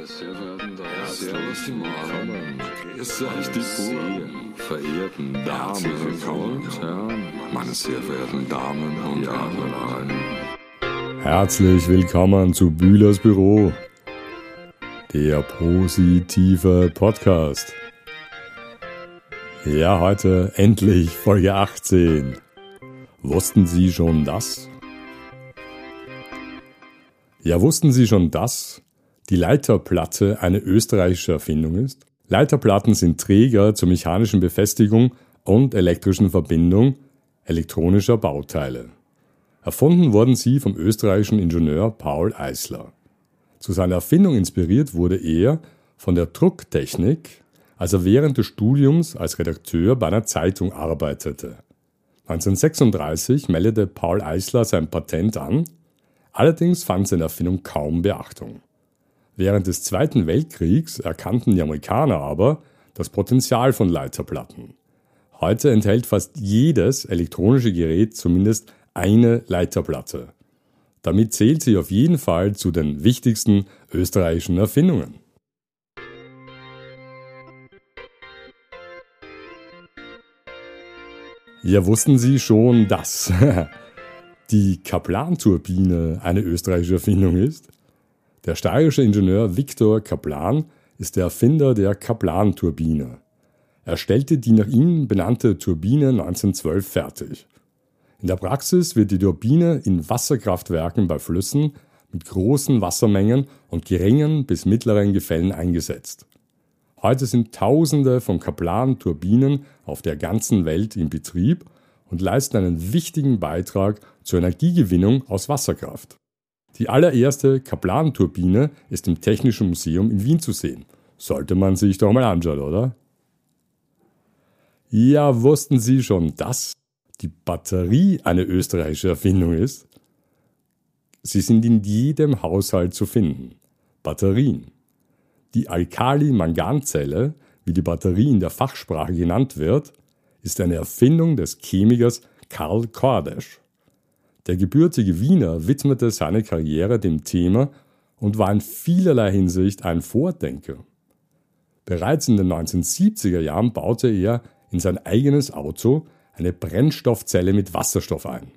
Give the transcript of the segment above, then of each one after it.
Meine sehr verehrten Damen, Servus willkommen. Grüß euch die Buren. Verehrten Damen und Herren, meine sehr verehrten Damen und Herren. Herzlich willkommen zu Bühlers Büro, der positive Podcast. Ja, heute endlich Folge 18. Wussten Sie schon das? Ja, wussten Sie schon das? Die Leiterplatte eine österreichische Erfindung ist? Leiterplatten sind Träger zur mechanischen Befestigung und elektrischen Verbindung elektronischer Bauteile. Erfunden wurden sie vom österreichischen Ingenieur Paul Eisler. Zu seiner Erfindung inspiriert wurde er von der Drucktechnik, als er während des Studiums als Redakteur bei einer Zeitung arbeitete. 1936 meldete Paul Eisler sein Patent an, allerdings fand seine Erfindung kaum Beachtung. Während des Zweiten Weltkriegs erkannten die Amerikaner aber das Potenzial von Leiterplatten. Heute enthält fast jedes elektronische Gerät zumindest eine Leiterplatte. Damit zählt sie auf jeden Fall zu den wichtigsten österreichischen Erfindungen. Ja, wussten Sie schon, dass die Kaplan-Turbine eine österreichische Erfindung ist? Der steirische Ingenieur Viktor Kaplan ist der Erfinder der Kaplan-Turbine. Er stellte die nach ihm benannte Turbine 1912 fertig. In der Praxis wird die Turbine in Wasserkraftwerken bei Flüssen mit großen Wassermengen und geringen bis mittleren Gefällen eingesetzt. Heute sind Tausende von Kaplan-Turbinen auf der ganzen Welt in Betrieb und leisten einen wichtigen Beitrag zur Energiegewinnung aus Wasserkraft. Die allererste Kaplan-Turbine ist im Technischen Museum in Wien zu sehen. Sollte man sich doch mal anschauen, oder? Ja, wussten Sie schon, dass die Batterie eine österreichische Erfindung ist? Sie sind in jedem Haushalt zu finden. Batterien. Die Alkali-Manganzelle, wie die Batterie in der Fachsprache genannt wird, ist eine Erfindung des Chemikers Karl Kordesch. Der gebürtige Wiener widmete seine Karriere dem Thema und war in vielerlei Hinsicht ein Vordenker. Bereits in den 1970er Jahren baute er in sein eigenes Auto eine Brennstoffzelle mit Wasserstoff ein.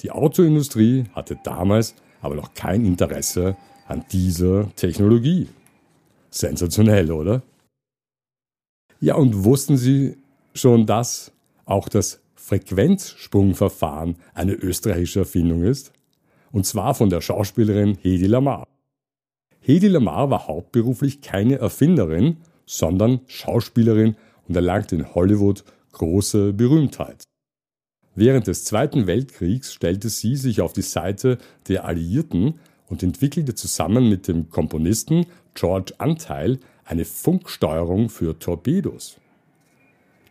Die Autoindustrie hatte damals aber noch kein Interesse an dieser Technologie. Sensationell, oder? Ja, und wussten Sie schon, dass auch das Frequenzsprungverfahren eine österreichische Erfindung ist, und zwar von der Schauspielerin Hedi Lamar. Hedi Lamar war hauptberuflich keine Erfinderin, sondern Schauspielerin und erlangte in Hollywood große Berühmtheit. Während des Zweiten Weltkriegs stellte sie sich auf die Seite der Alliierten und entwickelte zusammen mit dem Komponisten George Anteil eine Funksteuerung für Torpedos.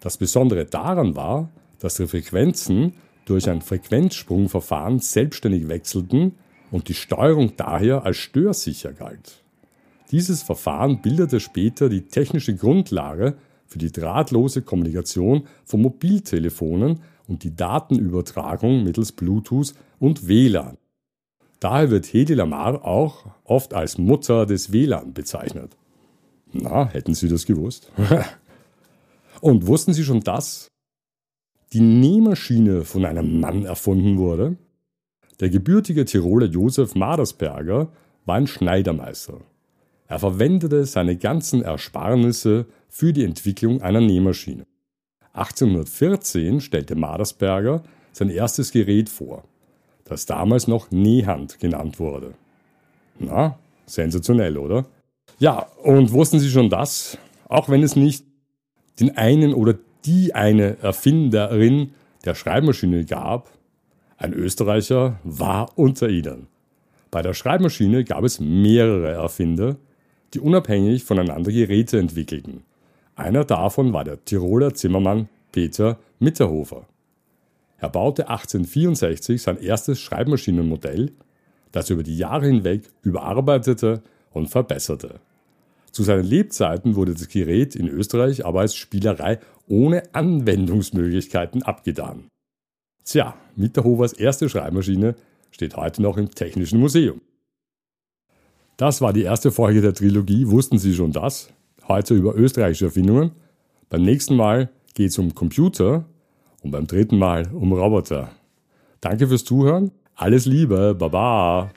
Das Besondere daran war, dass die Frequenzen durch ein Frequenzsprungverfahren selbstständig wechselten und die Steuerung daher als störsicher galt. Dieses Verfahren bildete später die technische Grundlage für die drahtlose Kommunikation von Mobiltelefonen und die Datenübertragung mittels Bluetooth und WLAN. Daher wird Hedi Lamar auch oft als Mutter des WLAN bezeichnet. Na, hätten Sie das gewusst? und wussten Sie schon, dass die Nähmaschine von einem Mann erfunden wurde? Der gebürtige Tiroler Josef Madersberger war ein Schneidermeister. Er verwendete seine ganzen Ersparnisse für die Entwicklung einer Nähmaschine. 1814 stellte Madersberger sein erstes Gerät vor, das damals noch Nähhand genannt wurde. Na, sensationell, oder? Ja, und wussten Sie schon das? Auch wenn es nicht den einen oder die eine Erfinderin der Schreibmaschine gab, ein Österreicher war unter ihnen. Bei der Schreibmaschine gab es mehrere Erfinder, die unabhängig voneinander Geräte entwickelten. Einer davon war der Tiroler Zimmermann Peter Mitterhofer. Er baute 1864 sein erstes Schreibmaschinenmodell, das er über die Jahre hinweg überarbeitete und verbesserte. Zu seinen Lebzeiten wurde das Gerät in Österreich aber als Spielerei ohne Anwendungsmöglichkeiten abgetan. Tja, Mitterhofers erste Schreibmaschine steht heute noch im Technischen Museum. Das war die erste Folge der Trilogie. Wussten Sie schon das? Heute über österreichische Erfindungen. Beim nächsten Mal geht es um Computer und beim dritten Mal um Roboter. Danke fürs Zuhören. Alles Liebe. Baba.